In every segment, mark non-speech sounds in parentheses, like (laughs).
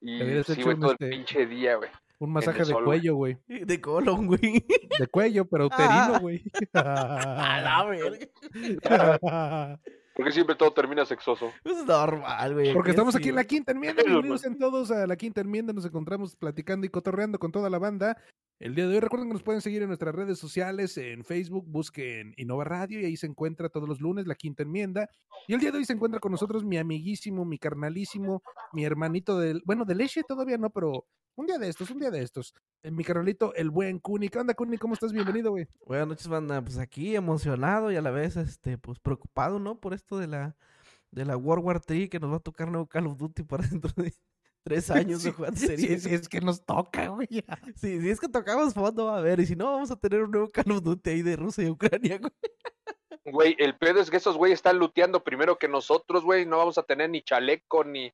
Y sí, güey, todo este, el pinche día, güey. Un masaje de sol, cuello, güey. (laughs) De colon, güey. De cuello, pero uterino, (laughs) güey. A la verga. (laughs) Porque siempre todo termina sexoso. Es normal, güey. Porque que estamos aquí en la quinta enmienda. Bienvenidos en todos a la quinta enmienda. Nos encontramos platicando y cotorreando con toda la banda. El día de hoy recuerden que nos pueden seguir en nuestras redes sociales, en Facebook, busquen Innova Radio y ahí se encuentra todos los lunes la quinta enmienda. Y el día de hoy se encuentra con nosotros mi amiguísimo, mi carnalísimo, mi hermanito del, bueno, de leche todavía no, pero un día de estos, un día de estos. Eh, Mi carnalito, el buen Kuni. ¿Qué onda, Kuni? ¿Cómo estás? Bienvenido, güey. Buenas noches, banda. Pues aquí emocionado y a la vez, este, pues preocupado, ¿no? Por esto de la, de la World War 3 que nos va a tocar nuevo Call of Duty para (laughs) dentro de tres (laughs) años de jugar Sí, serie. sí, es que nos toca, güey. Sí, si es que tocamos fondo, a ver, y si no, vamos a tener un nuevo Call of Duty ahí de Rusia y Ucrania, güey. Güey, el pedo es que esos güeyes están luteando primero que nosotros, güey. No vamos a tener ni chaleco, ni,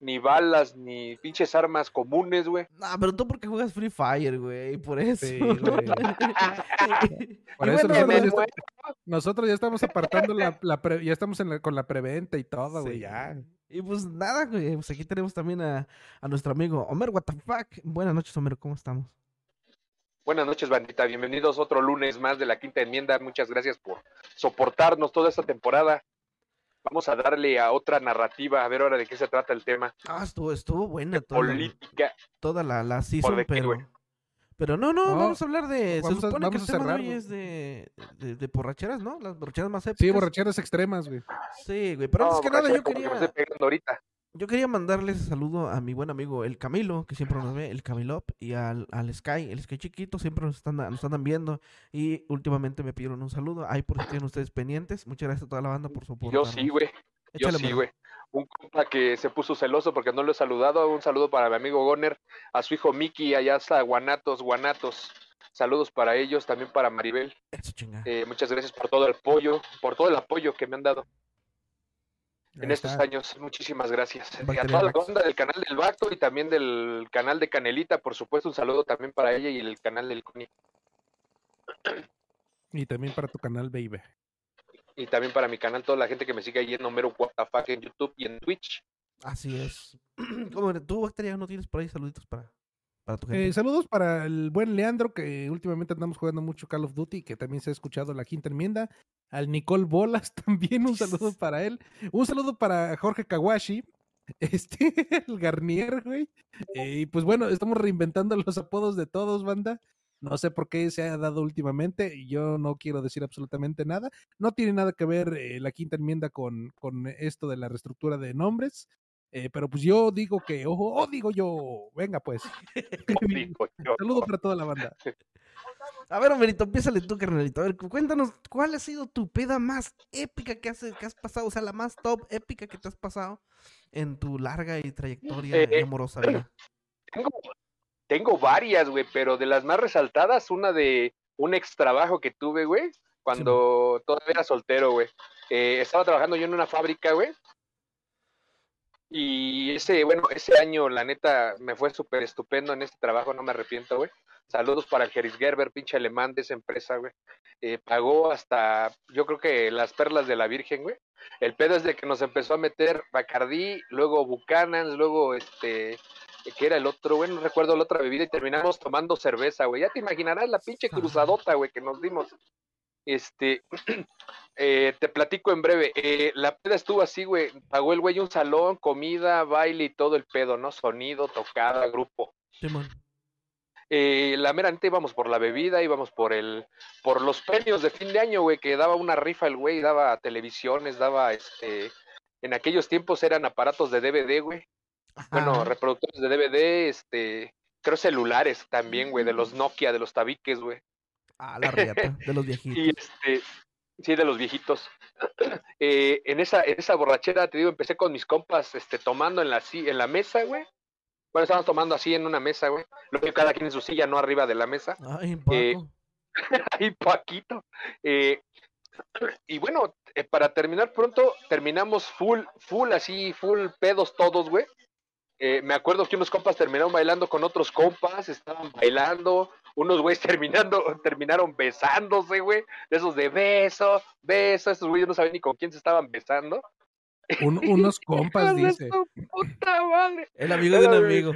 ni balas, ni pinches armas comunes, güey. No, pero tú porque juegas Free Fire, güey, por eso. Sí, güey. (laughs) Por Y eso bueno, nosotros, ya nosotros ya estamos apartando la, la pre- ya estamos en la- con la preventa y todo, güey, Sí. ya. Y pues nada, güey, pues aquí tenemos también a, a nuestro amigo Homer, what the fuck. Buenas noches, Homer, ¿cómo estamos? Buenas noches, bandita. Bienvenidos otro lunes más de la quinta enmienda. Muchas gracias por soportarnos toda esta temporada. Vamos a darle a otra narrativa, a ver ahora de qué se trata el tema. Ah, estuvo, estuvo buena toda, la- Política. toda la, la season, pero... Pero no, no, No, vamos a hablar de... vamos se a- supone vamos que a el tema de hoy es de, de, de borracheras, ¿no? Las borracheras más Sí, épicas. borracheras extremas, güey. Sí, güey, pero No, antes que nada yo que quería... estoy pegando ahorita. Yo quería mandarles saludo a mi buen amigo el Camilo, que siempre nos ve, el Camilop, y al, al Sky, el Sky chiquito, siempre nos están, nos andan viendo. Y últimamente me pidieron un saludo. Ahí por si tienen ustedes pendientes. Muchas gracias a toda la banda por su Yo sí, güey. Yo sí, güey. Un compa que se puso celoso porque no lo he saludado. Un saludo para mi amigo Goner, a su hijo Miki, allá hasta Guanatos, Guanatos. Saludos para ellos, también para Maribel. Eh, muchas gracias por todo el apoyo, por todo el apoyo que me han dado en estos años. Muchísimas gracias. Y a toda la banda del canal del Bacto y también del canal de Canelita, por supuesto, un saludo también para ella y el canal del Cuni. Y también para tu canal, baby. Y también para mi canal, toda la gente que me sigue ahí en Homero WTF en YouTube y en Twitch. Así es. (clears throat) ¿Cómo eres? ¿Tú, Bacteria, no tienes por ahí saluditos para, para tu gente? Eh, saludos para el buen Leandro, que últimamente andamos jugando mucho Call of Duty, que también se ha escuchado la quinta enmienda. Al Nicole Bolas (laughs) también, un saludo para él. Un saludo para Jorge Kawashi, (laughs) este, el Garnier, güey. (laughs) Eh, y pues bueno, estamos reinventando los apodos de todos, banda. No sé por qué se ha dado últimamente, y yo no quiero decir absolutamente nada. No tiene nada que ver eh, la quinta enmienda con, con esto de la reestructura de nombres. Eh, pero pues yo digo que, ojo, oh, digo yo, venga pues. (laughs) (laughs) Saludo para toda la banda. A ver, Homerito, empiézale tú, carnalito. A ver, cu- cuéntanos, ¿cuál ha sido tu peda más épica que has, que has pasado? O sea, la más top épica que te has pasado en tu larga y trayectoria Eh, eh, amorosa vida. (clears throat) Tengo, tengo varias, güey, pero de las más resaltadas, una de un ex trabajo que tuve, güey, cuando todavía era soltero, güey. Eh, estaba trabajando yo en una fábrica, güey. Y ese, bueno, ese año, la neta, me fue súper estupendo en este trabajo, no me arrepiento, güey. Saludos para el Geris Gerber, pinche alemán de esa empresa, güey. Eh, pagó hasta, yo creo que las perlas de la Virgen, güey. El pedo es de que nos empezó a meter Bacardí, luego Buchanans, luego este, que era el otro, güey, no recuerdo la otra bebida y terminamos tomando cerveza, güey. Ya te imaginarás la pinche cruzadota, güey, que nos dimos. Este, (clears throat) eh, te platico en breve. eh, la peda estuvo así, güey. Pagó el güey un salón, comida, baile y todo el pedo, ¿no? Sonido, tocada, grupo. Simón. Eh, la mera neta íbamos por la bebida, íbamos por el, por los premios de fin de año, güey, que daba una rifa el güey, daba televisiones, daba este, en aquellos tiempos eran aparatos de DVD, güey. Bueno, reproductores de DVD, este, creo celulares también, güey, de los Nokia, de los tabiques, güey. Ah, la riata, (laughs) de los viejitos. Y este, sí, de los viejitos. (clears throat) Eh, en esa, en esa borrachera, te digo, empecé con mis compas, este, tomando en la, en la mesa, güey. Bueno, estábamos tomando así en una mesa, güey. Lo que cada quien en su silla, no arriba de la mesa. Ay, Paco. (laughs) eh, Ahí, Paquito. Eh, (clears throat) y bueno, para terminar pronto, terminamos full, full, así, full pedos todos, güey. Eh, me acuerdo que unos compas terminaron bailando con otros compas, estaban bailando, unos güeyes (laughs) terminando, terminaron besándose, güey, de esos de beso, beso, esos güeyes no sabían ni con quién se estaban besando. Un- unos compas, dice. puta madre. El amigo de un amigo.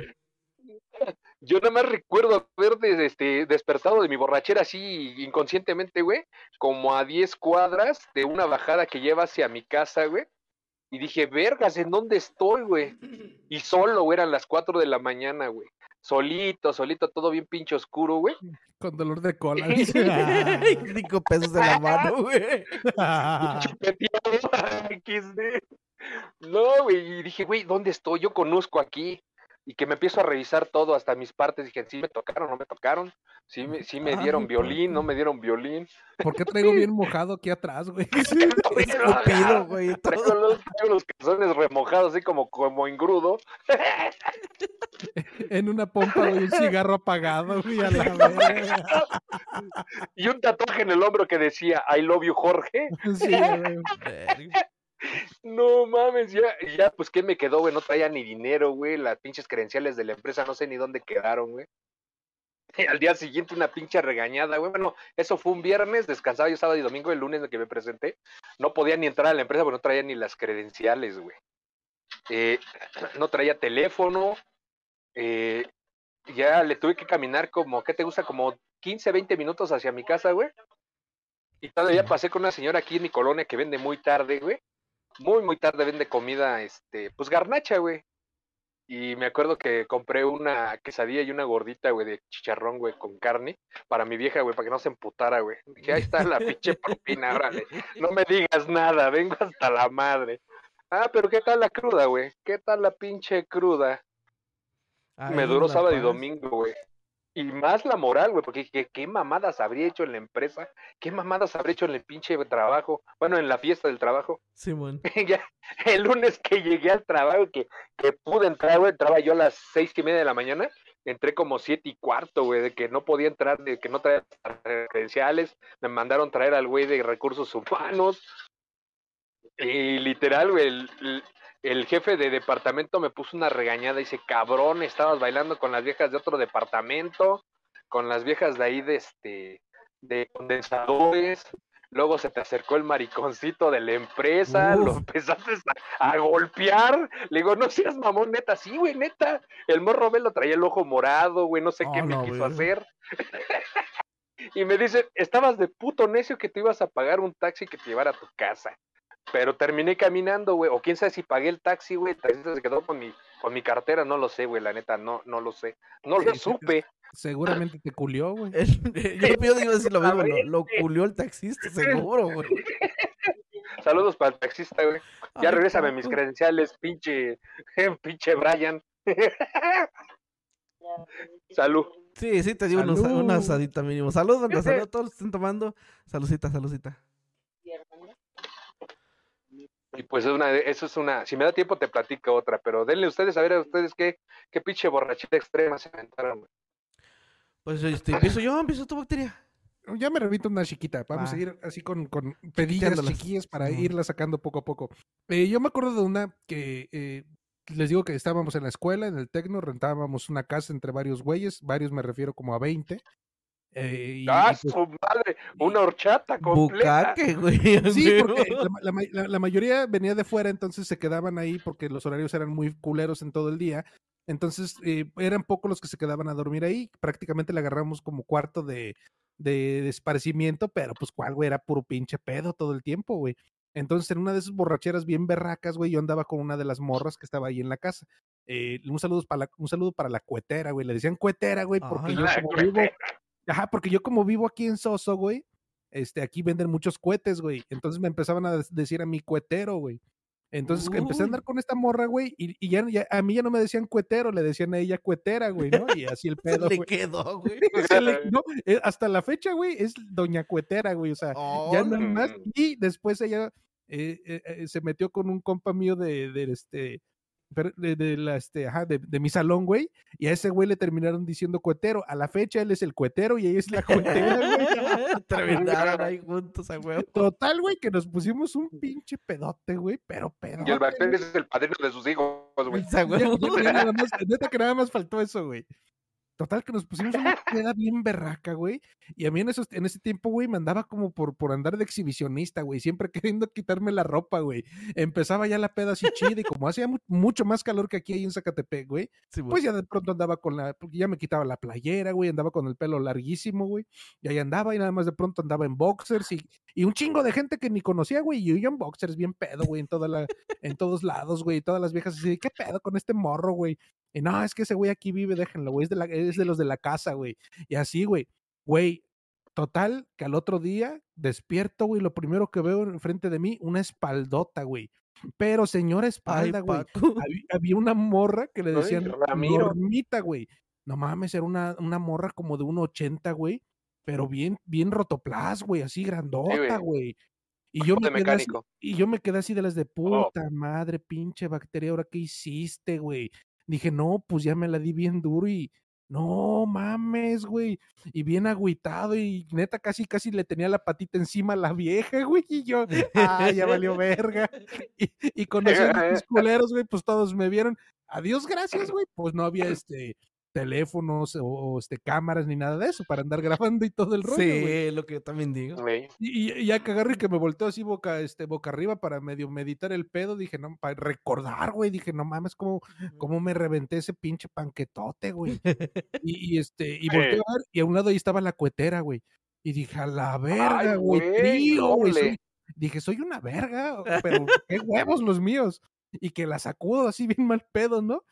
Yo nada más recuerdo haber des- este, despertado de mi borrachera así inconscientemente, güey, como a 10 cuadras de una bajada que lleva hacia mi casa, güey. Y dije, vergas, ¿en dónde estoy, güey? Y solo, güey, eran las 4 de la mañana, güey. Solito, solito, todo bien pinche oscuro, güey. Con dolor de cola. (laughs) dice. Cinco pesos en la mano, güey. (laughs) No, güey, y dije, güey, ¿dónde estoy? Yo conozco aquí. Y que me empiezo a revisar todo, hasta mis partes. Dije, ¿sí me tocaron, no me tocaron? ¿Sí me, sí me Ay, dieron violín, no me dieron violín? ¿Por qué (laughs) traigo bien mojado aquí atrás, güey? (laughs) (laughs) Escupido, güey. Traigo los, los calzones remojados, así como, como engrudo. En una pompa, güey, un cigarro apagado, güey, a la verga. Y un tatuaje en el hombro que decía, I love you, Jorge. Sí, güey. No mames, ya, ya, pues, ¿qué me quedó, güey? No traía ni dinero, güey. Las pinches credenciales de la empresa, no sé ni dónde quedaron, güey. Y al día siguiente una pinche regañada, güey. Bueno, eso fue un viernes, descansaba yo sábado y domingo, el lunes en el que me presenté. No podía ni entrar a la empresa porque no traía ni las credenciales, güey. Eh, (clears throat) no traía teléfono. eh, ya le tuve que caminar como, ¿qué te gusta? Como 15, 20 minutos hacia mi casa, güey. Y todavía pasé con una señora aquí en mi colonia que vende muy tarde, güey. Muy, muy tarde vende comida, este, pues garnacha, güey. Y me acuerdo que compré una quesadilla y una gordita, güey, de chicharrón, güey, con carne para mi vieja, güey, para que no se emputara, güey. Dije, ahí está la pinche propina, órale. No me digas nada, vengo hasta la madre. Ah, pero ¿qué tal la cruda, güey? ¿Qué tal la pinche cruda? me duró sábado y domingo, güey. Y más la moral, güey, porque dije, ¿qué mamadas habría hecho en la empresa? ¿Qué mamadas habría hecho en el pinche trabajo? Bueno, en la fiesta del trabajo. (laughs) Simón. ya, el lunes que llegué al trabajo, que, que pude entrar, güey, entraba yo a las seis y media de la mañana, entré como siete y cuarto, güey, de que no podía entrar, de que no traía credenciales, me mandaron traer al güey de recursos humanos, y literal, güey, el, el- el jefe de departamento me puso una regañada y dice, cabrón, estabas bailando con las viejas de otro departamento, con las viejas de ahí de este, de condensadores, luego se te acercó el mariconcito de la empresa, lo empezaste a, a golpear, le digo, no seas mamón, neta, sí, güey, neta, el morro lo traía el ojo morado, güey, no sé qué me quiso güey. hacer. (laughs) y me dice, estabas de puto necio que te ibas a pagar un taxi que te llevara a tu casa. Pero terminé caminando, güey. O quién sabe si pagué el taxi, güey. El taxista se quedó con mi, con mi cartera. No lo sé, güey. La neta, no, no lo sé. No lo supe. Seguramente te culió, güey. El- (laughs) yo, yo digo decir lo mismo, lo, lo culió el taxista, seguro, güey. (laughs) Saludos para el taxista, güey. Ya Ay, regrésame mis credenciales, pinche, (laughs) pinche Brian. Salud. Sí, sí, te dio unos- Salud. una asadita mínimo. Salud, banda, salud a todos los que estén tomando. Saludcita, saludcita. Y pues es una, eso es una, si me da tiempo te platico otra, pero denle ustedes a ver a ustedes qué, qué pinche borrachita extrema se aventaron, güey. Pues este, empiezo yo, empiezo tu bacteria. Ya me repito una chiquita. Vamos Va. a ir así con, con pedillas chiquillas para Ujú. irlas sacando poco a poco. Eh, yo me acuerdo de una que eh, les digo que estábamos en la escuela, en el Tecno, rentábamos una casa entre varios güeyes, varios me refiero como a 20. Eh, y- ¡Ah, y pues- su madre! Una horchata completa. Bucaque, güey. (laughs) Sí, porque la, la ma- la- la mayoría venía de fuera, entonces se quedaban ahí porque los horarios eran muy culeros en todo el día. Entonces eh, eran pocos los que se quedaban a dormir ahí. Prácticamente le agarramos como cuarto de, de, de esparcimiento, pero pues cuál, güey, era puro pinche pedo todo el tiempo, güey. Entonces en una de esas borracheras bien berracas, güey, yo andaba con una de las morras que estaba ahí en la casa. Eh, un, saludo para la, un saludo para la cuetera, güey. Le decían cuetera, güey, porque yo como vivo, Ajá, porque yo como vivo aquí en Soso, güey, este, aquí venden muchos cohetes, güey. Entonces me empezaban a decir a mi cuetero, güey. Entonces empecé a andar con esta morra, güey, y, y ya, ya- a mí ya no me decían cuetero, le decían a ella cuetera, güey, ¿no? Y así el (laughs) Se pedo, le (laughs) güey. quedó, güey. Se le- no, eh, hasta la fecha, güey, es doña cuetera, güey, o sea, ya no hay más. Mm. Y después ella eh, eh, se metió con un compa mío de, de este, de, de la, este, ajá, de, de mi salón, güey, y a ese güey le terminaron diciendo cuetero. A la fecha él es el cuetero y ella es la cuetera, güey. (laughs) Terminaron ahí juntos, a huevo. Total, güey, que nos pusimos un pinche pedote, güey, pero pedote. Y el güey. bacteria es el padrino de sus hijos, güey. A Ya- huevo. ya- ya nada más- neta que nada más faltó eso, güey. Total que nos pusimos una (laughs) peda bien berraca, güey. Y a mí en, esos, en ese tiempo, güey, me andaba como por, por andar de exhibicionista, güey. Siempre (laughs) queriendo quitarme la ropa, güey. Empezaba ya la peda así chida y como hacía mu- mucho más calor que aquí ahí en Zacatepec, güey. Sí. Pues ya de pronto andaba con la, ya me quitaba la playera, güey, andaba con el pelo larguísimo, güey, y ahí andaba y nada más de pronto andaba en boxers y, y un chingo de gente que ni conocía, güey, y yo en boxers bien pedo, güey, en toda la, en todos lados, güey, y todas las viejas así, ¿qué pedo con este morro, güey? Y no, es que ese güey aquí vive, déjenlo, güey, es de, la, es de los de la casa, güey, y así, güey, güey, total, que al otro día despierto, güey, lo primero que veo enfrente de mí, una espaldota, güey, pero señora Ay, espalda, güey, había, había una morra que le Ay, decían Ramiro. Normita, güey. No mames, era una, una morra como de 1.80, güey. Pero bien, bien rotoplas, güey, así grandota, güey. Y yo, me quedé así, y yo me quedé así de las de Oh. puta madre, pinche bacteria, ¿ahora qué hiciste, güey? Dije, no, pues ya me la di bien duro y no mames, güey. Y bien agüitado y neta casi, casi le tenía la patita encima a la vieja, güey. Y yo, ah, ya valió verga. (laughs) Y, y conociendo a mis (laughs) culeros, güey, pues todos me vieron. Adiós, gracias, güey. Pues no había este teléfonos o, o, este cámaras ni nada de eso para andar grabando y todo el rollo. Sí, lo que yo también digo. Y, y ya que agarro y que me volteo así boca, este, boca arriba para medio meditar el pedo, dije, no, para recordar, güey, dije, no mames, cómo, cómo me reventé ese pinche panquetote, güey. (laughs) Y, y, este, y volteo a ver, y a un lado ahí estaba la cuetera, güey. Y dije, a la verga, güey, trío, güey. Dije, soy una verga, pero qué huevos los míos. Y que la sacudo así bien mal pedo, ¿no?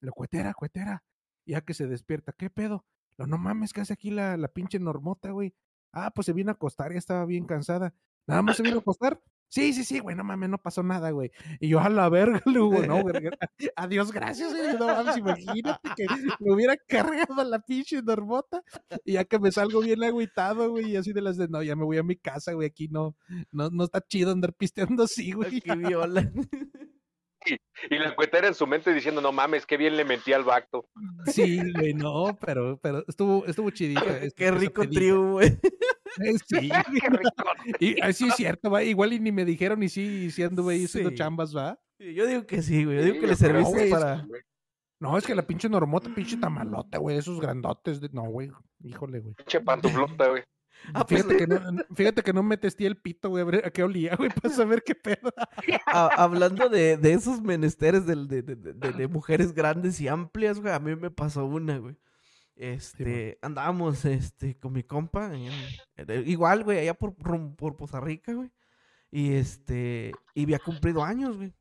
La cuetera, cuetera. Ya que se despierta, ¿qué pedo? No, no mames, ¿qué hace aquí la, la pinche normota, güey? Ah, pues se vino a acostar, ya estaba bien cansada. Nada más se vino a acostar. Sí, sí, sí, güey, no mames, no pasó nada, güey. Y yo a la verga, le digo, no, güey, adiós, gracias, güey. No mames, imagínate que me hubiera cargado a la pinche normota y ya que me salgo bien agüitado, güey, y así de las de, no, ya me voy a mi casa, güey, aquí no, no, no está chido andar pisteando así, güey. Aquí viola. Y la cuetera en su mente diciendo, no mames, qué bien le metí al bacto. Sí, güey, no, pero, pero estuvo, estuvo chidita. este- Qué rico trío, güey. Eh, Sí, (laughs) Qué rico. (laughs) y así es cierto, va, igual y ni me dijeron y sí, sí anduve ahí haciendo Sí. chambas, va. Yo digo que sí, güey. Yo digo Sí, que le serviste para. güey. No, es que la pinche normota, pinche tamalote, güey, esos grandotes, de... no, güey, híjole, güey. Pinche pantuflota, güey. Ah, pues, Fíjate que, no, (laughs) fíjate que no me testé el pito, güey, a ver a qué olía, güey, para saber qué pedo. (laughs) a- hablando de, de esos menesteres de, de- de- de- de mujeres grandes y amplias, güey, a mí me pasó una, güey. Este, andábamos, este, con mi compa, en- en- igual, güey, allá por, por Poza Rica, güey. Y este, y había cumplido años, güey.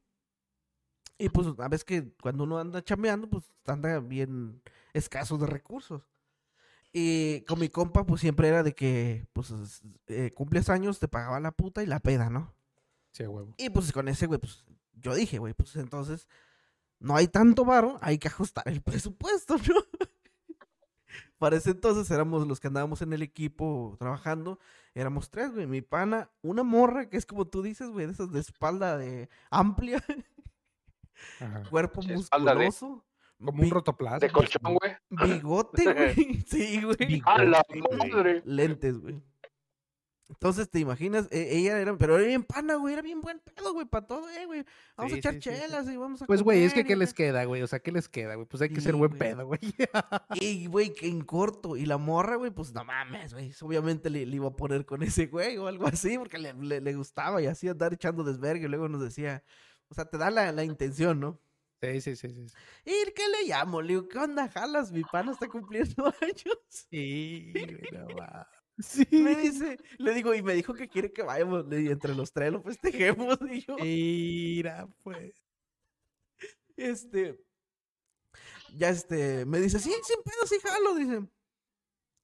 Y pues, a veces que cuando uno anda chambeando, pues anda bien escaso de recursos. Y con mi compa, pues siempre era de que, pues, es- eh, cumples años, te pagaba la puta y la peda, ¿no? Sí, huevo. Y pues con ese, güey, pues yo dije, güey, pues entonces no hay tanto varo, hay que ajustar el (laughs) presupuesto, ¿no? (laughs) Para ese entonces éramos los que andábamos en el equipo trabajando, éramos tres, güey, mi pana, una morra que es como tú dices, güey, de esas de espalda de amplia, Ajá. (laughs) cuerpo musculoso, Como bi- un rotoplas. De colchón, güey. bigote, güey, (laughs) (laughs) sí, güey. ¡A la madre! lentes, güey. Entonces, ¿te imaginas? E- ella era, pero era bien pana, güey, era bien buen pedo, güey, para todo, eh, güey. Vamos Sí, a echar sí, sí, sí. chelas y vamos a Pues, güey, es que y ¿qué les queda, güey? O sea, ¿qué les queda, güey? Pues hay que Sí, ser buen güey. pedo, güey. (laughs) Y, güey, que en corto. Y la morra, güey, pues no mames, güey. Obviamente le, le iba a poner con ese güey o algo así, porque le, le- le gustaba y así andar echando desvergue. Y luego nos decía, o sea, te da la, la intención, ¿no? Sí, sí, sí, sí. ¿Y qué le llamo? Le digo, ¿qué onda, jalas? Mi pana está cumpliendo (laughs) años. Sí, no va. (laughs) Sí. Me dice, le digo, y me dijo que quiere que vayamos. Le digo, entre los tres lo festejemos. (laughs) Y yo, Mira, pues. este, ya este, me dice, sí, sin pedo, sí, jalo. Dice,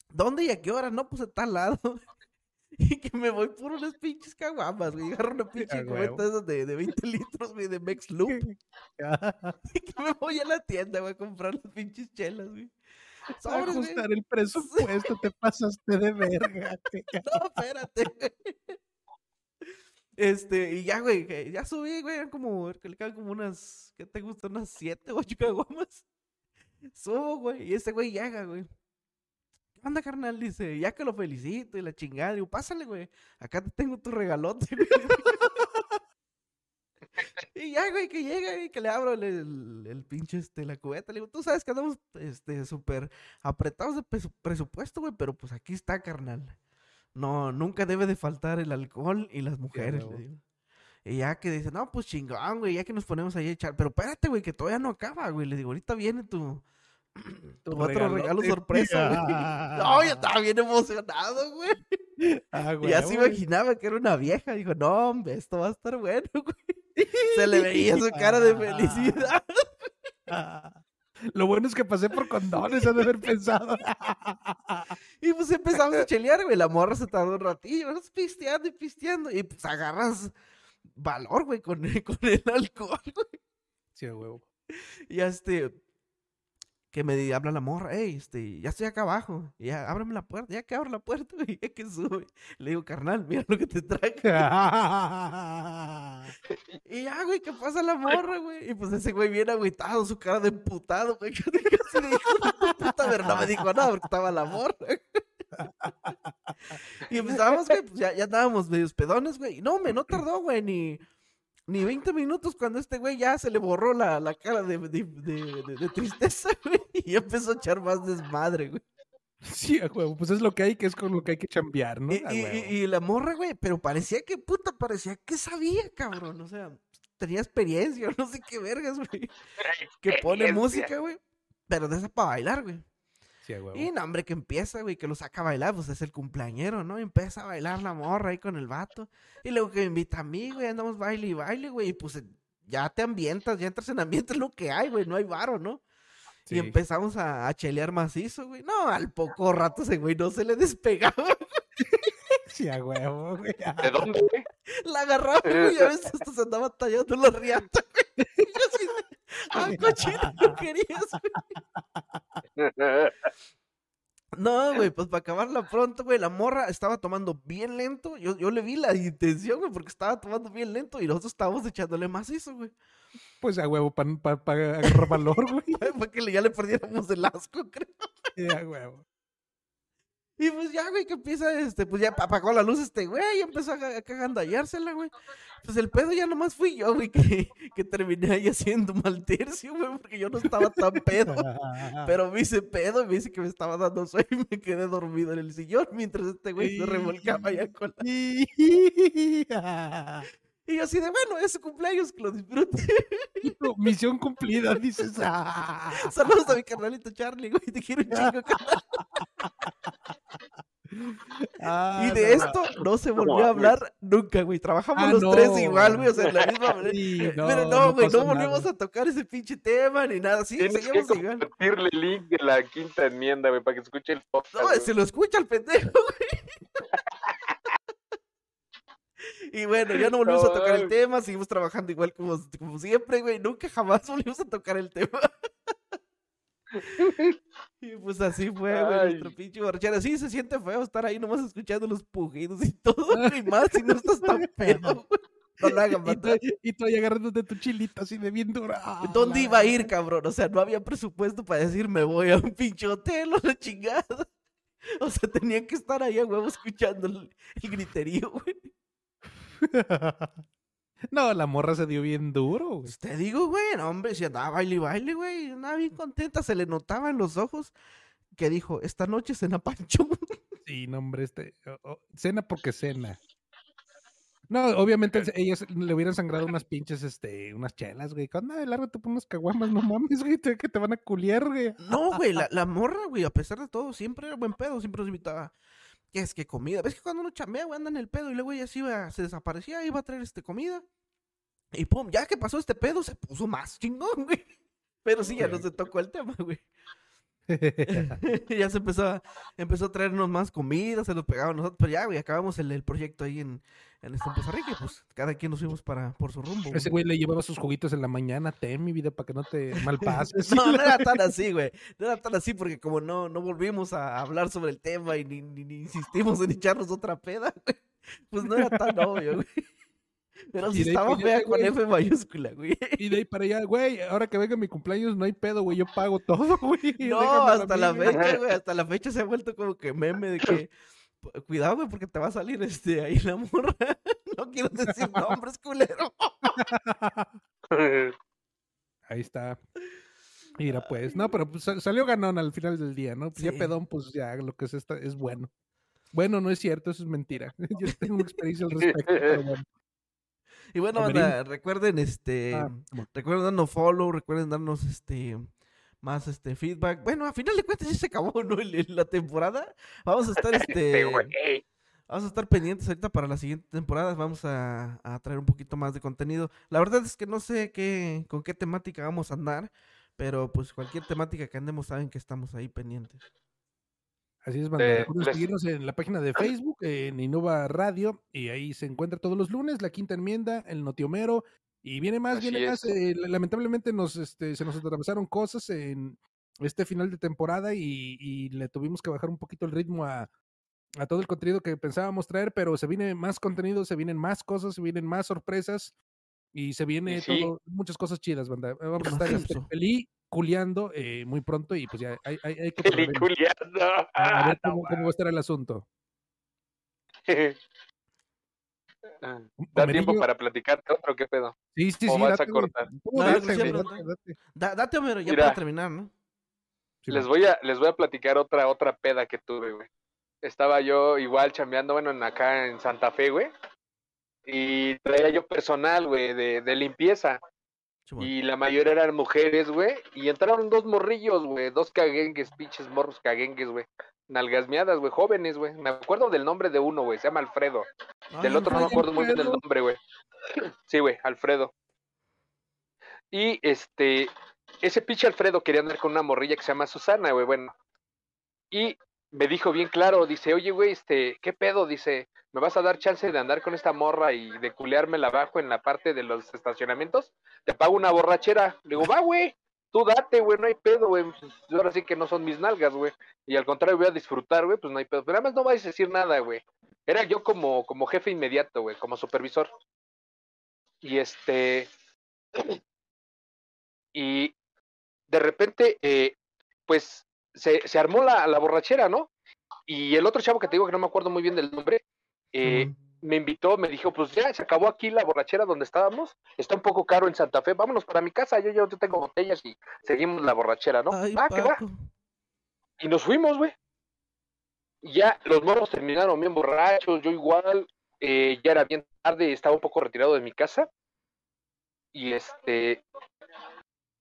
¿dónde y a qué hora? No, pues a tal lado. Y que me voy por unas pinches caguamas, güey. Agarro una pinche cubeta esas de, de 20 litros, güey, de Mex (laughs) Loop. Y (laughs) que me voy a la tienda, güey, a comprar las pinches chelas, güey. Güey. Ajustar el presupuesto, (laughs) te pasaste de verga. No, espérate, güey. Este, y ya, güey, ya subí, güey, eran como, que le quedan como unas, ¿qué te gusta? Unas siete, ocho caguamas. Subo, güey, y ese güey llega, güey. ¿Qué onda, carnal? Dice, ya que lo felicito y la chingada. Digo, pásale, güey, acá te tengo tu regalote. (laughs) Y ya, güey, que llega y que le abro el, el, el pinche, este, la cubeta. Le digo, tú sabes que andamos, este, súper apretados de presu- presupuesto, güey, pero pues aquí está, carnal. No, nunca debe de faltar el alcohol y las mujeres, le digo. Y ya que dice, no, pues chingón, güey, ya que nos ponemos ahí a echar. Pero espérate, güey, que todavía no acaba, güey. Le digo, ahorita viene tu, (clears throat) tu otro regalo sorpresa, güey. No, yo estaba bien emocionado, güey. (laughs) Ah, Y ya se imaginaba que era una vieja. Dijo, no, hombre, esto va a estar bueno, güey. (laughs) Se le veía su cara de felicidad. Ah. (laughs) Lo bueno es que pasé por condones, han de haber pensado. Y pues empezamos a chelear, güey. La morra se tardó un ratillo, ¿no? pisteando y pisteando. Y pues agarras valor, güey, con, el- con el alcohol, güey. Sí, huevo. Y este, que me habla la morra, hey, este, ya estoy acá abajo. Y ya, ábreme la puerta, ya que abro la puerta, (laughs) güey, ya que sube. Le digo, carnal, mira lo que te traje. (laughs) Y ya, güey, ¿qué pasa la morra, güey? Y pues ese güey bien agüitado, su cara de emputado, güey. Que casi le dijo "Hijo de tu puta, pero no me dijo nada porque estaba la morra. (laughs) Y empezábamos, güey, pues ya, ya andábamos medios pedones, güey. No, me no tardó, güey, ni, ni 20 minutos cuando este güey ya se le borró la, la cara de, de, de- de- de tristeza, (laughs) güey. Y ya empezó a echar más desmadre, güey. Sí. Pues es lo que hay, que es con lo que hay que chambear, ¿no? Y, y- la morra, güey, pero parecía que, puta, parecía que sabía, cabrón. O sea, tenía experiencia, (laughs) no sé qué vergas, güey. Que pone música, güey. Pero de esa para bailar, güey. Sí. Y no, hombre, que empieza, güey, que lo saca a bailar, pues es el cumpleañero, ¿no? Y empieza a bailar la morra ahí con el vato. Y luego que me invita a mí, güey, andamos baile y baile, güey. Y pues ya te ambientas, ya entras en ambiente, es lo que hay, güey, no hay varo, ¿no? Sí. Y empezamos a, a chelear macizo, güey. No, al poco rato ese güey no se le despegaba. (laughs) Sí, a huevo, güey. ¿De dónde, güey? La agarraba, güey, y a veces hasta se andaba tallando la riata, güey. (laughs) De, ah, cochino, no querías, güey. No, güey, pues para acabarla pronto, güey, la morra estaba tomando bien lento. Yo, yo le vi la intención, güey, porque estaba tomando bien lento y nosotros estábamos echándole macizo, güey. Pues a huevo, para agarrar valor, (laughs) güey. Para que ya le perdiéramos el asco, creo. Sí, a huevo. Y pues ya, güey, que empieza, este, pues ya apagó la luz este güey y empezó a, ca- a cagandallársela, güey. Pues el pedo ya nomás fui yo, güey, (laughs) que, que terminé ahí haciendo mal tercio, güey, porque yo no estaba tan pedo. (laughs) Pero me hice pedo y me dice que me estaba dando sueño y me quedé dormido en el sillón mientras este güey se revolcaba allá con la... (laughs) Y yo así de, bueno, es su cumpleaños, que lo disfrute. (laughs) Misión cumplida, dices. Ah. (laughs) Saludos a mi carnalito Charlie, güey, te quiero un chingo, (laughs) carnal. Ah, Y de no, esto no se volvió a hablar nunca, güey. Trabajamos Ah, los no. tres igual, güey, o sea, en la misma manera. Sí, Eh, no, Pero no no, güey, no, volvimos nada. a tocar ese pinche tema ni nada. Sí, Tienes que seguimos igual. compartirle el link de la quinta enmienda, güey, para que escuche el podcast. No, güey. se lo escucha el pendejo, güey. Y bueno, ya no volvimos a tocar el tema, seguimos trabajando igual como, como siempre, güey. Nunca jamás (laughs) volvimos a tocar el tema. (laughs) Y pues así fue, güey, nuestro pinche borrachera. Sí, se siente feo estar ahí nomás escuchando los pujidos y todo, (laughs) y más si no estás tan pedo, güey. No lo hagan, Y tú, agarrándote tu chilito así de bien dura. Ah, ¿Dónde iba a ir, cabrón? O sea, no había presupuesto para decir me voy a un pinche hotel o la chingada. O sea, tenía que estar ahí a huevo escuchando el, el griterío, güey. (laughs) No, la morra se dio bien duro, güey. Te digo, güey, no, hombre, si andaba baile y baile, güey, andaba bien contenta, se le notaba en los ojos que dijo, esta noche cena Pancho. (laughs) Sí, no, hombre, este. cena porque cena. No, obviamente ellas le hubieran sangrado unas pinches, este, unas chelas, güey. Anda, de largo te pones caguamas, no mames, güey, te- que te van a culiar, güey. No, güey, la, la morra, güey, a pesar de todo, siempre era buen pedo, siempre nos invitaba. ¿Qué es que comida? ¿Ves que cuando uno chambea, güey, anda en el pedo y luego ella se iba, se desaparecía, iba a traer este comida? Y pum, ya que pasó este pedo, se puso más chingón, (laughs) güey. Pero sí, ya no se tocó el tema, güey. (laughs) (laughs) ya se empezó a, empezó a traernos más comida, se los pegaba a nosotros, pero ya, güey, acabamos el, el proyecto ahí en, en este Rica pues cada quien nos fuimos para, por su rumbo. Ese güey le llevaba sus juguitos en la mañana, ten mi vida, para que no te (laughs) malpases. No, no era tan así, güey. No era tan así porque como no, no volvimos a hablar sobre el tema y ni, ni, ni insistimos en echarnos otra peda, güey. Pues no era tan obvio, güey. Pero ahí estaba allá, fea con güey. F mayúscula, güey. Y de ahí para allá, güey, ahora que venga mi cumpleaños no hay pedo, güey, yo pago todo, (laughs) güey. No, hasta la fecha, güey, hasta la fecha se ha vuelto como que meme de que "Pu- cuidado, güey, porque te va a salir este ahí la morra. (laughs) No quiero decir nombres, culero. (laughs) Ahí está. Mira, pues, no, pero pues, sal- salió ganón al final del día, ¿no? Pues ya pedón, pues ya lo que es esta es bueno. Bueno, no es cierto, eso es mentira. Yo tengo una experiencia al respecto, pero bueno. Y bueno, banda, recuerden este Ah, recuerden darnos follow, recuerden darnos este más este feedback. Bueno, a final de cuentas ya se acabó ¿no? la temporada. Vamos a estar (laughs) Este. Vamos a estar pendientes ahorita para la siguiente temporada. Vamos a, a traer un poquito más de contenido. La verdad es que no sé qué, con qué temática vamos a andar, pero pues cualquier temática que andemos saben que estamos ahí pendientes. Así es, banda. Eh, Recuerden les- seguirnos en la página de Facebook, en Innova Radio, y ahí se encuentra todos los lunes la quinta enmienda, el notiomero, y viene más, Así viene más. eh, la- lamentablemente nos, este, se nos atravesaron cosas en este final de temporada y, y le tuvimos que bajar un poquito el ritmo a, a todo el contenido que pensábamos traer, pero se viene más contenido, se vienen más cosas, se vienen más sorpresas y se viene sí. todo, muchas cosas chidas, banda. Vamos a estar este, peliculeando eh, muy pronto y pues ya hay, hay, hay que. Peliculeando. (laughs) A Ah, ver cómo, cómo va a estar el asunto. (laughs) Ah, ¿Da tiempo para platicarte otro? ¿Qué pedo? Sí, sí, o sí. vas a date, cortar? No, date, date, date. Da- date, Homero, ya Mira. para terminar, ¿no? Sí, Les voy a, les voy a platicar otra, otra peda que tuve, güey. Estaba yo igual chambeando, bueno, en acá en Santa Fe, güey. Y traía yo personal, güey, de, de limpieza. Y la mayoría eran mujeres, güey. Y entraron dos morrillos, güey. Dos caguengues, pinches morros caguengues, güey. Nalgasmeadas, güey, jóvenes, güey. Me acuerdo del nombre de uno, güey. Se llama Alfredo. Del Ay, otro no me acuerdo muy bien del nombre, güey. Sí, güey, Alfredo. Y este, ese pinche Alfredo quería andar con una morrilla que se llama Susana, güey, bueno. Y me dijo bien claro, dice, oye, güey, este, ¿qué pedo? Dice, ¿me vas a dar chance de andar con esta morra y de culeármela abajo en la parte de los estacionamientos? Te pago una borrachera. Le digo, va, güey, tú date, güey, no hay pedo, güey. Pues, ahora sí que no son mis nalgas, güey. Y al contrario, voy a disfrutar, güey, pues no hay pedo. Pero además no vais a decir nada, güey. Era yo como, como jefe inmediato, güey, como supervisor. Y este. Y de repente, eh, pues se, se armó la, la borrachera, ¿no? Y el otro chavo que te digo que no me acuerdo muy bien del nombre, eh, me invitó, me dijo, pues ya se acabó aquí la borrachera donde estábamos, está un poco caro en Santa Fe, vámonos para mi casa, yo ya yo tengo botellas y seguimos la borrachera, ¿no? Ay, va, que va. Y nos fuimos, güey. Ya los morros terminaron bien borrachos, yo igual, eh, ya era bien tarde, estaba un poco retirado de mi casa. Y este,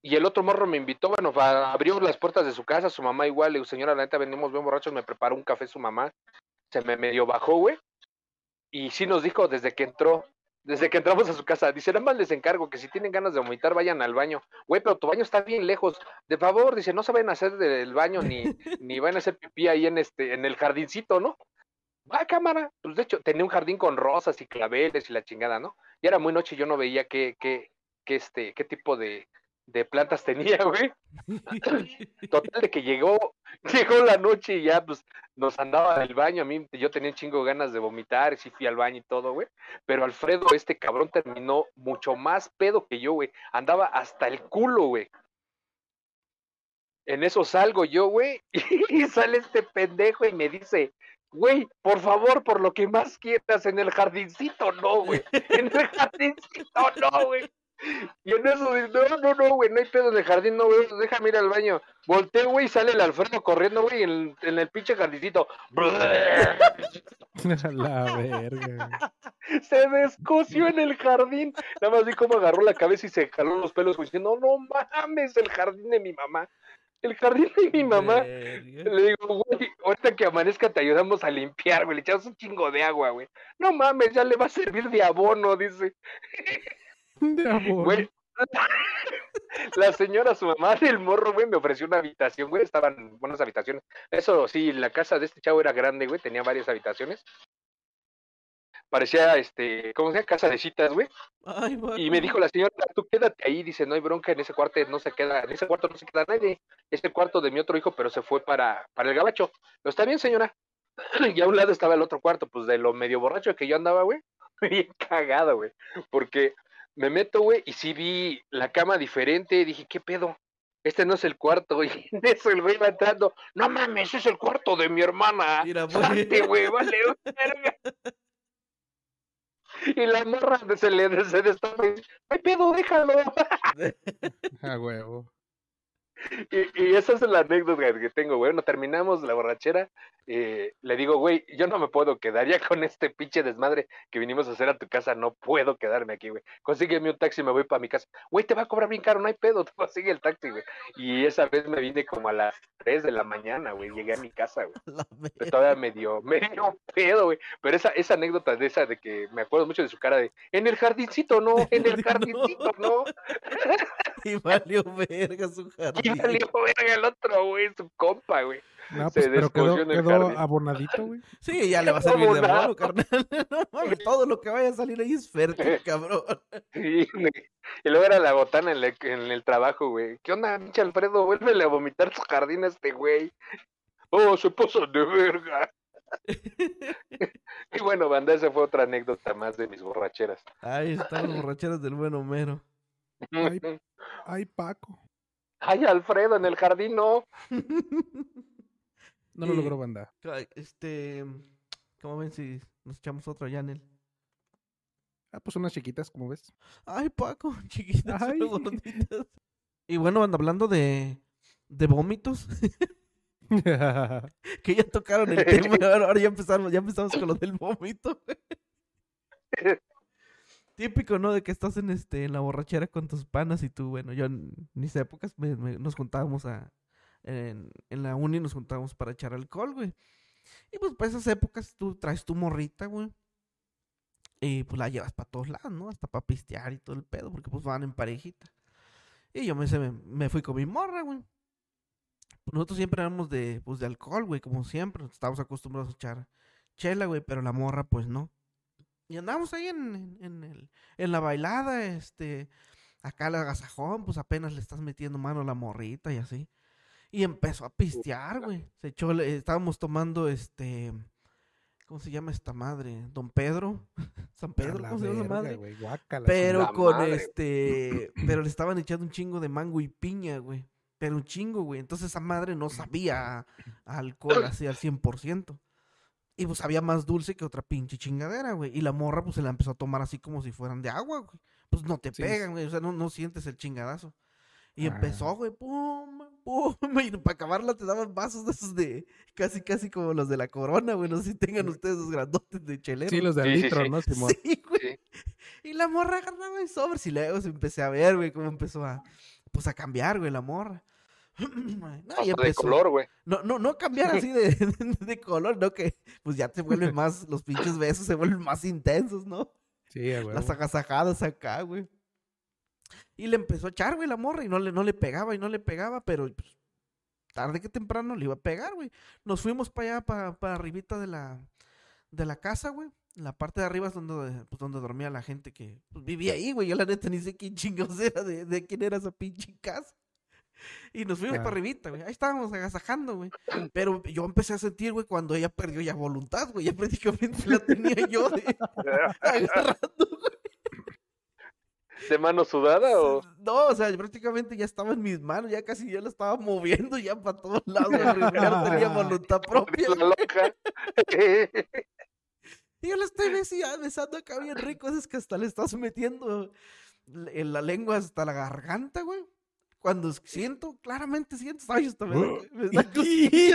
y el otro morro me invitó, bueno, abrió las puertas de su casa, su mamá igual, le digo, señora, la neta, venimos bien borrachos, me preparó un café su mamá, se me medio bajó, güey. Y sí nos dijo desde que entró, desde que entramos a su casa, dice, nada más les encargo que si tienen ganas de vomitar, vayan al baño. Güey, pero tu baño está bien lejos. De favor, dice, no se vayan a hacer del baño ni, (laughs) ni van a hacer pipí ahí en este, en el jardincito, ¿no? Va, cámara. Pues de hecho, tenía un jardín con rosas y claveles y la chingada, ¿no? Y era muy noche y yo no veía qué, qué, qué, este, qué tipo de, de plantas tenía, (laughs) güey. (laughs) Total de que llegó, (laughs) llegó la noche y ya pues nos andaba en el baño. A mí yo tenía un chingo ganas de vomitar, sí fui al baño y todo, güey. Pero Alfredo, este cabrón, terminó mucho más pedo que yo, güey. Andaba hasta el culo, güey. En eso salgo yo, güey, y sale este pendejo y me dice, güey, por favor, por lo que más quieras, en el jardincito no, güey. En el jardincito no, güey. Y en eso, dice, no, no, no, güey, no hay pedo en el jardín, no, güey, déjame ir al baño. Volteo, güey, y sale el Alfredo corriendo, güey, en, el- en el pinche jardincito. (laughs) La verga. Se descoció en el jardín. Nada más vi cómo agarró la cabeza y se jaló los pelos, güey, diciendo, no mames, el jardín de mi mamá. El jardín de mi mamá. Verga. Le digo, güey, ahorita que amanezca te ayudamos a limpiar, güey. Le echamos un chingo de agua, güey. No mames, ya le va a servir de abono, dice. De amor. Güey. (laughs) La señora, su mamá del morro, güey, me ofreció una habitación, güey. Estaban buenas habitaciones. Eso sí, la casa de este chavo era grande, güey. Tenía varias habitaciones. Parecía, este, ¿cómo se llama? Casa de citas, güey. Ay. Y me dijo la señora, tú quédate ahí, dice, no hay bronca, en ese cuarto no se queda, en ese cuarto no se queda nadie, es el cuarto de mi otro hijo, pero se fue para, para el gabacho. Pero está bien, señora. (clears throat) Y a un lado estaba el otro cuarto, pues de lo medio borracho que yo andaba, güey. (laughs) Bien cagado, güey. Porque me meto, güey, y sí vi la cama diferente, dije, ¿qué pedo? Este no es el cuarto, (laughs) güey. En eso el güey va entrando, no mames, es el cuarto de mi hermana. Mira, pues. Salte, güey, vale, verga. Y la morra se le se destapa y dice, ay pedo, déjalo. (laughs) A huevo. (laughs) Y, y esa es la anécdota que tengo, güey. No terminamos la borrachera. eh, le digo, güey, yo no me puedo quedar ya con este pinche desmadre que vinimos a hacer a tu casa. No puedo quedarme aquí, güey. Consígueme un taxi y me voy para mi casa. Güey, te va a cobrar bien caro, no hay pedo. (laughs) Te consigue el taxi, güey. Y esa vez me vine como a las 3 de la mañana, güey. Llegué a mi casa, güey. (laughs) Pero todavía me dio, me dio pedo, güey. Pero esa, esa anécdota de esa de que me acuerdo mucho de su cara de en el jardincito, no, en el jardincito, no. Y valió verga su (laughs) Y jardín. salió verga el otro, güey, su compa, güey. No, Se pues, pero quedó, descosió en el quedó jardín. abonadito, güey. (laughs) Sí, ya le va a servir de Abonado. bono, carnal. (laughs) No mames, todo lo que vaya a salir ahí es fértil, cabrón. Sí, güey. Y luego era la botana en, la- en el trabajo, güey. ¿Qué onda, pinche Alfredo? Vuélvele a vomitar su jardín a este güey. Oh, se puso de verga. y bueno, banda, esa fue otra anécdota más de mis borracheras. Ahí están los borracheros del buen Homero. (laughs) Ay. Ay, Paco. Ay, Alfredo, en el jardín no. (laughs) No lo Y- logró banda. Este, ¿cómo ven si nos echamos otro Yanel? Ah, pues unas chiquitas, como ves. Ay, Paco, (laughs) chiquitas, Ay. gorditas. Y bueno, anda hablando de, de vómitos, que ya tocaron el tema, ahora, ahora ya empezamos, ya empezamos con lo del vómito. Típico, ¿no? De que estás en este, en la borrachera con tus panas y tú, bueno, yo en mis épocas me- me- nos juntábamos a, en, en la uni nos juntábamos para echar alcohol, güey. Y pues para esas épocas tú traes tu morrita, güey. Y pues la llevas para todos lados, ¿no? Hasta para pistear y todo el pedo, porque pues van en parejita. Y yo me, me, fui con mi morra, güey. Nosotros siempre éramos de, pues, de alcohol, güey, como siempre. Estábamos acostumbrados a echar chela, güey, pero la morra, pues no. Y andábamos ahí en, en, el, en la bailada, este, acá el agasajón, pues apenas le estás metiendo mano a la morrita y así. Y empezó a pistear, güey. Se echó, le- estábamos tomando, este, ¿cómo se llama esta madre? Don Pedro. (laughs) San Pedro, la ¿cómo se llama verga, madre? güey, guácala, Pero La con madre. este. Pero le estaban echando un chingo de mango y piña, güey. Pero un chingo, güey. Entonces esa madre no sabía alcohol así al 100%. Y pues sabía más dulce que otra pinche chingadera, güey. Y la morra pues se la empezó a tomar así como si fueran de agua, güey. Pues no te Sí, pegan, güey. O sea, no, no sientes el chingadazo. Y Ah. empezó, güey, pum, pum. (laughs) Y para acabarla te daban vasos de esos de. Casi, casi como los de la corona, güey. No sé si tengan ustedes los grandotes de chelero. Sí, los de Sí, sí, litro, sí. ¿no, Simón? Sí, güey. Sí. Y la morra agarraba el sobres y luego se empecé a ver, güey, cómo empezó a, pues a cambiar, güey, la morra. (clears throat) No, y de color, güey. No, no, no cambiar así de, (laughs) (laughs) de color, no que pues ya te vuelven más, los pinches besos se vuelven más intensos, ¿no? Sí, huevo. Las agasajadas acá, güey. Y le empezó a echar, güey, la morra y no le, no le pegaba y no le pegaba, pero pues, tarde que temprano le iba a pegar, güey. Nos fuimos para allá, para, para arribita de la, de la casa, güey. En la parte de arriba es donde, pues, donde dormía la gente que pues, vivía ahí, güey. Yo la neta ni sé quién chingados era, de, de quién era esa pinche casa. Y nos fuimos para arribita, güey. Ahí estábamos agasajando, güey. Pero yo empecé a sentir, güey, cuando ella perdió ya voluntad, güey. Ya prácticamente la tenía yo de, (laughs) agarrando, güey. ¿De mano sudada o...? No, o sea, prácticamente ya estaba en mis manos, ya casi yo la estaba moviendo ya para todos lados, güey, ya no (laughs) tenía voluntad propia. La loca. Y yo la estoy besando acá bien rico, es que hasta le estás metiendo en la lengua hasta la garganta, güey. Cuando siento, claramente siento, ay, hasta me me güey.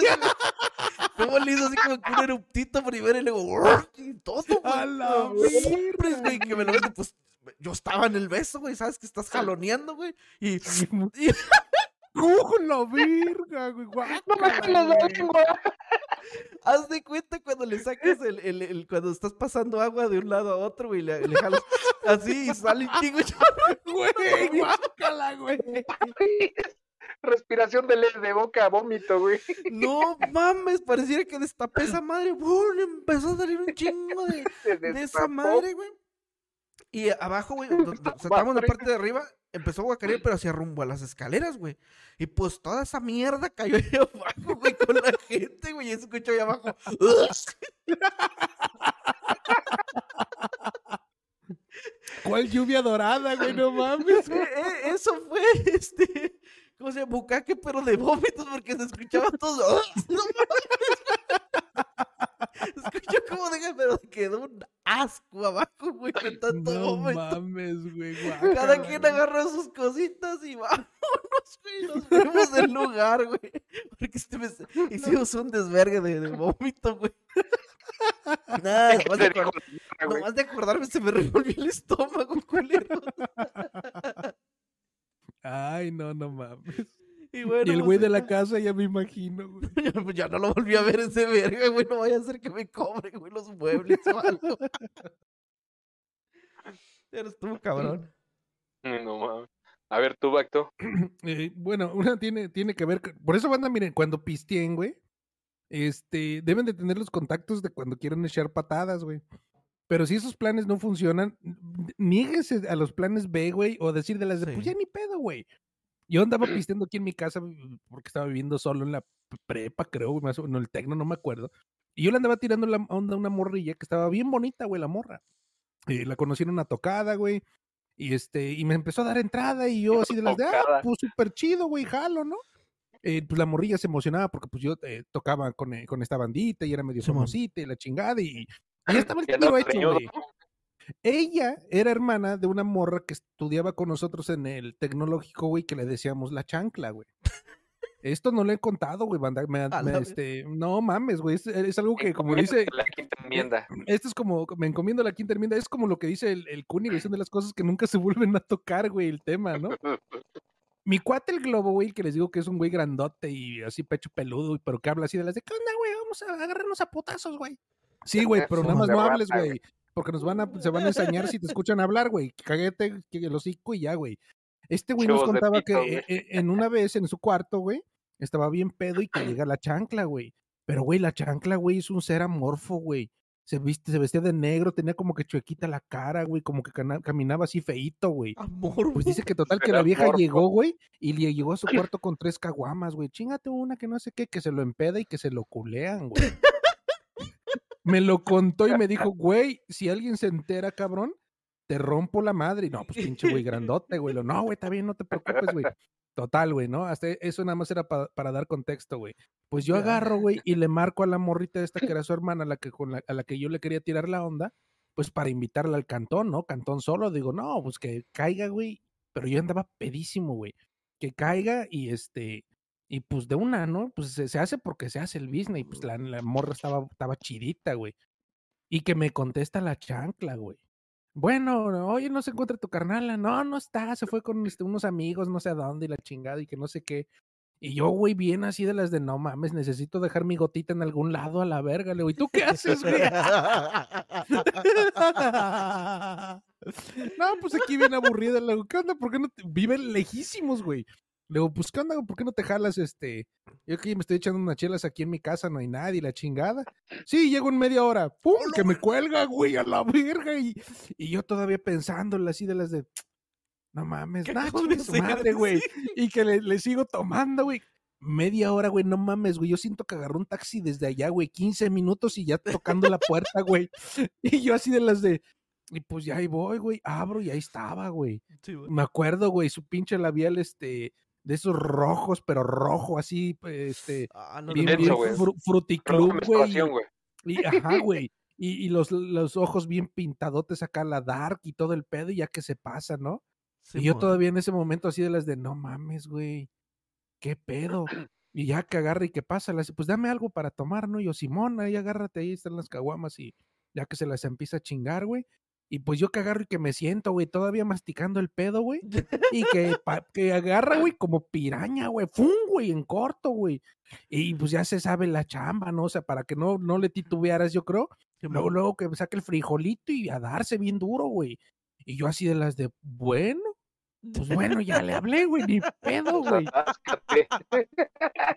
Como (laughs) le hizo así como que un eruptito primero y luego y todo, güey. (laughs) A la hombres, güey, que me lo meten, pues yo estaba en el beso, güey, sabes que estás jaloneando, güey. Y, (laughs) y ¡Uh, la verga, güey! (laughs) No me la güey. lengua. (laughs) haz de cuenta cuando le sacas el, el, el- cuando estás pasando agua de un lado a otro, güey, le, le jalas así y sale un chingo. (laughs) Güey, guácala, güey. Respiración de, le- de boca a vómito, güey. No mames, pareciera que destapé esa madre, ¡bum! empezó a salir un chingo de, de esa madre, güey. Y abajo, güey, o en la parte de arriba, empezó a guacarear, pero hacia rumbo a las escaleras, güey. Y pues toda esa mierda cayó ahí (laughs) abajo, güey, con la gente, güey, y se escuchó ahí abajo. (laughs) ¿Cuál lluvia dorada, güey? No mames. Eh, eh, eso fue, (laughs) este, ¿cómo se llama? Bucaque, pero de vómitos, porque se escuchaba todo. No mames. (laughs) Escuchó como de pero quedó un asco abajo, güey, de tanto No mames, güey. (laughs) Cada guácala, quien güey. agarra sus cositas y vámonos, güey. Nos fuimos del lugar, güey. Porque este me- hicimos un desvergue de, de vómito, güey. (laughs) Nada, nomás de, Te dijo acor- la morra, güey. nomás de acordarme se me revolvió el estómago, culero. Ay, no, no mames. Y, bueno, y el güey de la casa ya me imagino, güey. (laughs) Pues ya no lo volví a ver ese verga, güey. No vaya a ser que me cobre, güey, los muebles o algo. (laughs) Pero estuvo cabrón. No mames. A ver, tú, Bacto. (clears throat) Eh, bueno, una tiene, tiene que ver. con- Por eso, banda, miren, cuando pisteen, güey, este, deben de tener los contactos de cuando quieren echar patadas, güey. Pero si esos planes no funcionan, niéguese a los planes B, güey, o decir de las de, pues ya ni pedo, güey. Yo andaba (clears throat) pisteando aquí en mi casa porque estaba viviendo solo en la prepa, creo, más o no, el tecno, no me acuerdo. Y yo le andaba tirando la onda a una morrilla que estaba bien bonita, güey, la morra. Eh, la conocí en una tocada, güey. Y este, y me empezó a dar entrada y yo así de las de, ah, pues súper chido, güey, jalo, ¿no? Eh, pues la morrilla se emocionaba porque pues yo eh, tocaba con, eh, con esta bandita y era medio famosita y la chingada y, y ya (laughs) estaba el tiro hecho, güey. Ella era hermana de una morra que estudiaba con nosotros en el tecnológico, güey, que le decíamos la chancla, güey. Esto no lo he contado, güey, banda. me- este, no mames, güey. Es, es algo que, como dice, La quinta enmienda. (laughs) esto es como, me encomiendo la quinta enmienda, es como lo que dice el, el Cuni, güey, son de las cosas que nunca se (laughs) vuelven a tocar, güey, el tema, ¿no? Mi cuate el globo, güey, que les digo que es un güey grandote y así pecho peludo, pero que habla así de las de, ¿qué onda, güey? Vamos a agarrarnos a putazos, güey. Sí, güey, (laughs) pero nada más no hables, güey. Porque nos van a, se van a ensañar si te escuchan hablar, güey. Cállate que el hocico y ya, güey. Este güey nos contaba pito, que eh, en una vez en su cuarto, güey, estaba bien pedo y que (clears throat) llega la chancla, güey. Pero, güey, la chancla, güey, es un ser amorfo, güey. Se, viste, se vestía de negro, tenía como que chuequita la cara, güey, como que caminaba así feíto, güey. Amor, Pues dice que total que la vieja amorfo. llegó, güey, y le llegó a su (clears throat) cuarto con tres caguamas, güey. Chingate una que no sé qué, que se lo empeda y que se lo culean, güey. Me lo contó y me dijo, güey, si alguien se entera, cabrón, te rompo la madre. Y no, pues pinche güey grandote, güey. No, güey, está bien, no te preocupes, güey. Total, güey, ¿no? Hasta eso nada más era pa- para dar contexto, güey. Pues yo agarro, güey, y le marco a la morrita esta que era su hermana, la que, con la, a la que yo le quería tirar la onda, pues para invitarla al cantón, ¿no? Cantón solo. Digo, no, pues que caiga, güey. Pero yo andaba pedísimo, güey. Que caiga y este, y pues de una, ¿no? Pues se, se hace porque se hace el business. Y pues la, la morra estaba, estaba chidita, güey. Y que me contesta la chancla, güey. Bueno, oye, no se encuentra tu carnala. No, no está, se fue con este, unos (laughs) amigos, no sé a dónde, y la chingada, y que no sé qué. Y yo, güey, bien así de las de no mames, necesito dejar mi gotita en algún lado a la verga. Le digo, ¿y tú qué haces, güey? (laughs) no, pues aquí viene aburrida. Le digo, ¿qué onda? ¿Por qué no te... Viven lejísimos, güey. Le digo, pues, ¿qué onda? ¿Por qué no te jalas este? Yo aquí me estoy echando unas chelas aquí en mi casa, no hay nadie, la chingada. Sí, llego en media hora. ¡Pum! Que me cuelga, güey, a la verga. Y, y yo todavía pensándole así de las de. No mames, ¿Qué nah, acabo chingue de su hacer? madre, (laughs) güey. Y que le, le sigo tomando, güey. Media hora, güey, no mames, güey. Yo siento que agarró un taxi desde allá, güey. 15 minutos y ya tocando la puerta, güey. (laughs) Y yo así de las de. Y pues ya ahí voy, güey. Abro y ahí estaba, güey. Sí, güey. Me acuerdo, güey, su pinche labial, este, de esos rojos, pero rojo, así, este, Ah, no, bien, bien fru- fruticlub, güey. Y, ajá, güey. Y, y los, los ojos bien pintadotes acá, la dark y todo el pedo, y ya que se pasa, ¿no? y yo todavía en ese momento así de las de, no mames, güey, qué pedo. Y ya que agarra y que pasa, le pues dame algo para tomar, ¿no? Y yo, Simón, ahí agárrate, ahí están las caguamas y ya que se las empieza a chingar, güey. Y pues yo que agarro y que me siento, güey, todavía masticando el pedo, güey. (laughs) Y que, pa- que agarra, güey, como piraña, güey. ¡Fum, güey! En corto, güey. Y pues ya se sabe la chamba, ¿no? O sea, para que no, no le titubearas, yo creo. Luego, luego que saque el frijolito y a darse bien duro, güey. Y yo así de las de, bueno, pues bueno, ya le hablé, güey, ni pedo, (laughs) güey.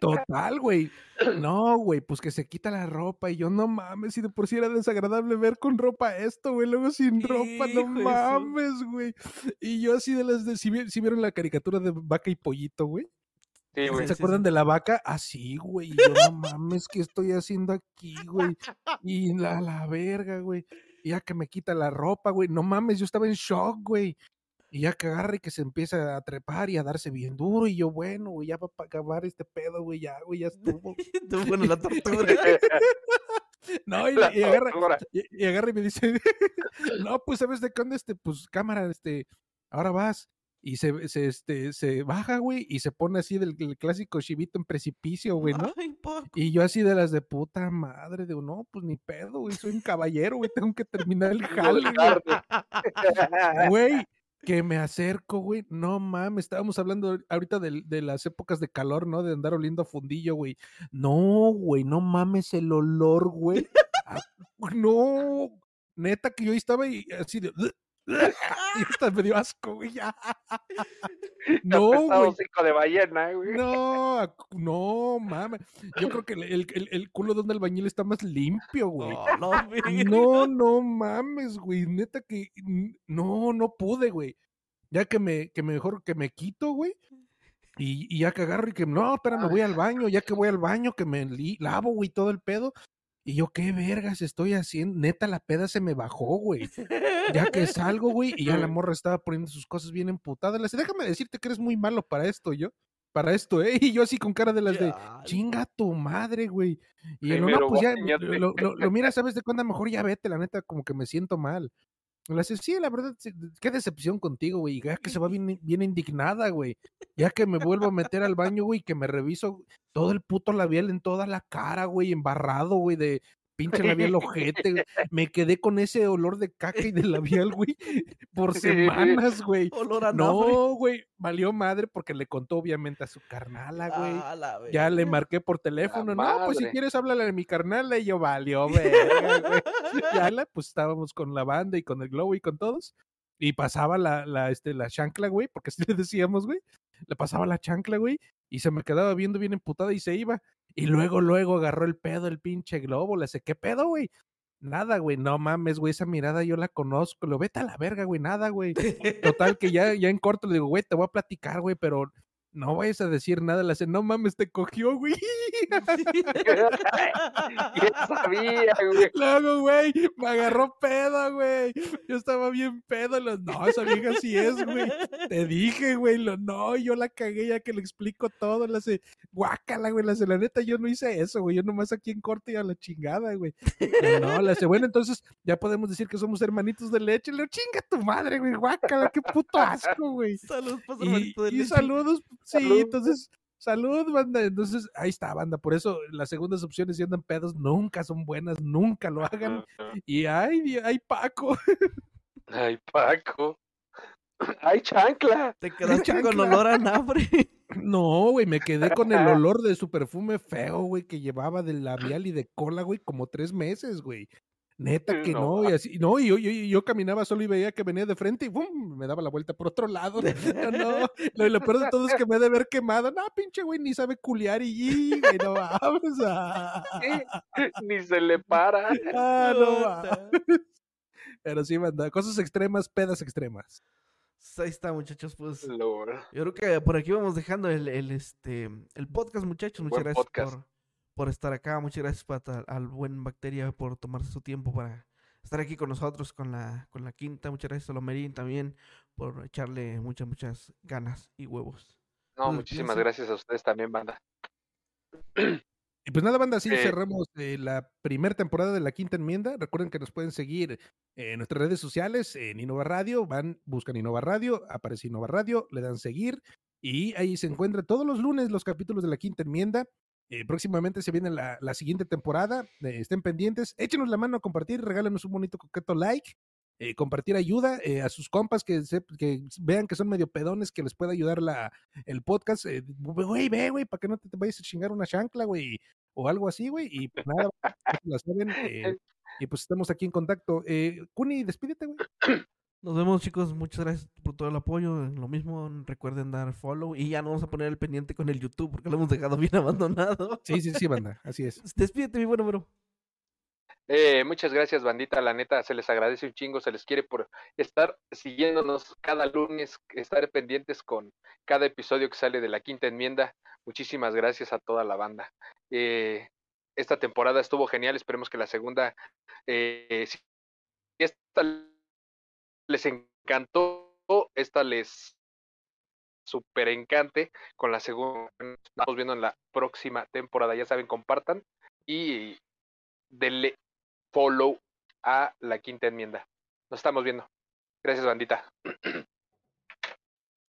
Total, güey. No, güey, pues que se quita la ropa y yo no mames, y de por sí era desagradable ver con ropa esto, güey, luego sin ropa, no mames, güey. Y yo así de las de, si, vieron la caricatura de vaca y pollito, güey? Sí, güey. ¿Se sí, acuerdan sí. de la vaca? Así, güey. y Yo no mames, ¿qué estoy haciendo aquí, güey? Y la, la verga, güey. Y ya que me quita la ropa, güey. No mames, yo estaba en shock, güey. Y ya que agarra y que se empieza a trepar y a darse bien duro. Y yo, bueno, güey, ya para acabar este pedo, güey, ya, güey, ya (laughs) estuvo. Tú, (laughs) bueno, la tortura. (laughs) No, y, agarra, y, y agarra y me dice, no, pues sabes de qué onda, este, pues cámara, este, ahora vas. Y se, se, este, se baja, güey, y se pone así del, del clásico chivito en precipicio, güey, ¿no? Ay. Y yo así de las de puta madre, digo, no, pues ni pedo, güey, soy un caballero, güey, tengo que terminar el jale, güey. Güey, que me acerco, güey, no mames, estábamos hablando ahorita de, de las épocas de calor, ¿no? De andar oliendo a fundillo, güey. No, güey, no mames el olor, güey. Ah, No, neta que yo ahí estaba y así de... Y hasta me dio asco, güey. ya. (laughs) No, güey. hocico de ballena, güey. No, no, mames. Yo creo que el, el, el- el culo de un albañil está más limpio, güey. No, no, (laughs) güey. No, no mames, güey. Neta que no, no pude, güey. Ya que me, que mejor que me quito, güey. Y, y ya que agarro y que no, espérame, voy al baño, ya que voy al baño, que me li- lavo, güey, todo el pedo. Y yo, qué vergas estoy haciendo. Neta, la peda se me bajó, güey. Ya que salgo, güey, y ya la (laughs) morra estaba poniendo sus cosas bien emputadas. Le déjame decirte que eres muy malo para esto, yo. Para esto, ¿eh? Y yo así con cara de las de, chinga tu madre, güey. Y él, no, pues ya, lo, lo mira, ¿sabes de cuándo? Mejor ya vete, la neta, como que me siento mal. Le dice, sí, la verdad, sí, qué decepción contigo, güey. Ya que se va (laughs) bien, bien indignada, güey. Ya que me vuelvo a meter al baño, güey, que me reviso todo el puto labial en toda la cara, güey, embarrado, güey, de pinche labial ojete. güey. Me quedé con ese olor de caca y de labial, güey, por semanas, güey. Olor a. No, güey, valió madre porque le contó obviamente a su carnala, güey. Ah, la Ya le marqué por teléfono. No, pues si quieres háblale a mi carnal. Y yo, valió, güey. (laughs) Ya la, pues estábamos con la banda y con el globo y con todos. Y pasaba la, la, este, la chancla, güey, porque así le decíamos, güey. Le pasaba la chancla, güey, y se me quedaba viendo bien emputada y se iba. Y luego, luego agarró el pedo el pinche globo. Le sé, ¿qué pedo, güey? Nada, güey, no mames, güey, esa mirada yo la conozco. Lo vete a la verga, güey, nada, güey. Total, que ya, ya en corto le digo, güey, te voy a platicar, güey, pero no vayas a decir nada. Le hace, no mames, te cogió, güey. (laughs) Ya sabía, güey. Luego, güey, me agarró pedo, güey. Yo estaba bien pedo. Lo, no, esa vieja sí es, güey. Te dije, güey. Lo, no, yo la cagué ya que le explico todo. Le hace, guácala, güey. Le hace, la neta, yo no hice eso, güey. Yo nomás aquí en corte y a la chingada, güey. Y no, le hace, bueno, entonces ya podemos decir que somos hermanitos de leche. Le chinga tu madre, güey. Guácala, qué puto asco, güey. Saludos, pues, Y, hermanito de y leche. saludos, sí, Salud. entonces, salud, banda. Entonces, ahí está, banda. Por eso las segundas opciones si andan pedos nunca son buenas, nunca lo hagan. Y ay, ay, Paco. (laughs) Ay, Paco. (clears throat) Ay, chancla. Te (laughs) quedaste con chancla. olor a nafre. (laughs) No, güey, me quedé con el olor de su perfume feo, güey, que llevaba de labial y de cola, güey, como tres meses, güey. Neta que No no, y así, no, y yo, yo, yo caminaba solo y veía que venía de frente y ¡bum! me daba la vuelta por otro lado. No, no, lo, lo peor de todo es que me ha de haber quemado. No, pinche güey, ni sabe culiar y, y, güey, no mames. Ah, (laughs) Ni se le para. (laughs) ah, no mames. (laughs) Pero sí, banda, cosas extremas, pedas extremas. Pues Ahí está, muchachos, pues. Lord. Yo creo que por aquí vamos dejando el, el, este, el podcast, muchachos. Muchas Buen gracias podcast. por, por estar acá. Muchas gracias para, al buen Bacteria por tomarse su tiempo para estar aquí con nosotros con la, con la quinta. Muchas gracias a Lomerín también por echarle muchas, muchas ganas y huevos. No, Pues, muchísimas piensa. gracias a ustedes también, banda. (clears throat) Y pues nada, banda, así Eh, cerramos eh, la primera temporada de la quinta enmienda. Recuerden que nos pueden seguir en nuestras redes sociales, en Innova Radio, van, buscan Innova Radio, aparece Innova Radio, le dan seguir y ahí se encuentran todos los lunes los capítulos de la quinta enmienda. Eh, próximamente se viene la, la siguiente temporada, eh, estén pendientes, échenos la mano a compartir, regálanos un bonito coqueto like. eh, compartir ayuda a sus compas que, se- que vean que son medio pedones, que les pueda ayudar la, el podcast. Güey, ve, güey, para que no te, te vayas a chingar una chancla, güey, o algo así, güey. Y pues nada, (laughs) la saben, y pues estamos aquí en contacto. Eh, Kuni, despídete, güey. (clears throat) Nos vemos, chicos. Muchas gracias por todo el apoyo. Lo mismo, recuerden dar follow. Y ya no vamos a poner el pendiente con el YouTube porque lo hemos dejado bien (laughs) abandonado. Sí, sí, sí, banda, así es. (laughs) Despídete, mi buen número. Eh, muchas gracias, bandita. La neta, se les agradece un chingo, se les quiere por estar siguiéndonos cada lunes, estar pendientes con cada episodio que sale de la quinta enmienda. Muchísimas gracias a toda la banda. Eh, esta temporada estuvo genial, esperemos que la segunda, eh, si esta les encantó, esta les super encante con la segunda. Estamos viendo en la próxima temporada, ya saben, compartan y denle follow a la quinta enmienda. Nos estamos viendo. Gracias, bandita. (clears throat)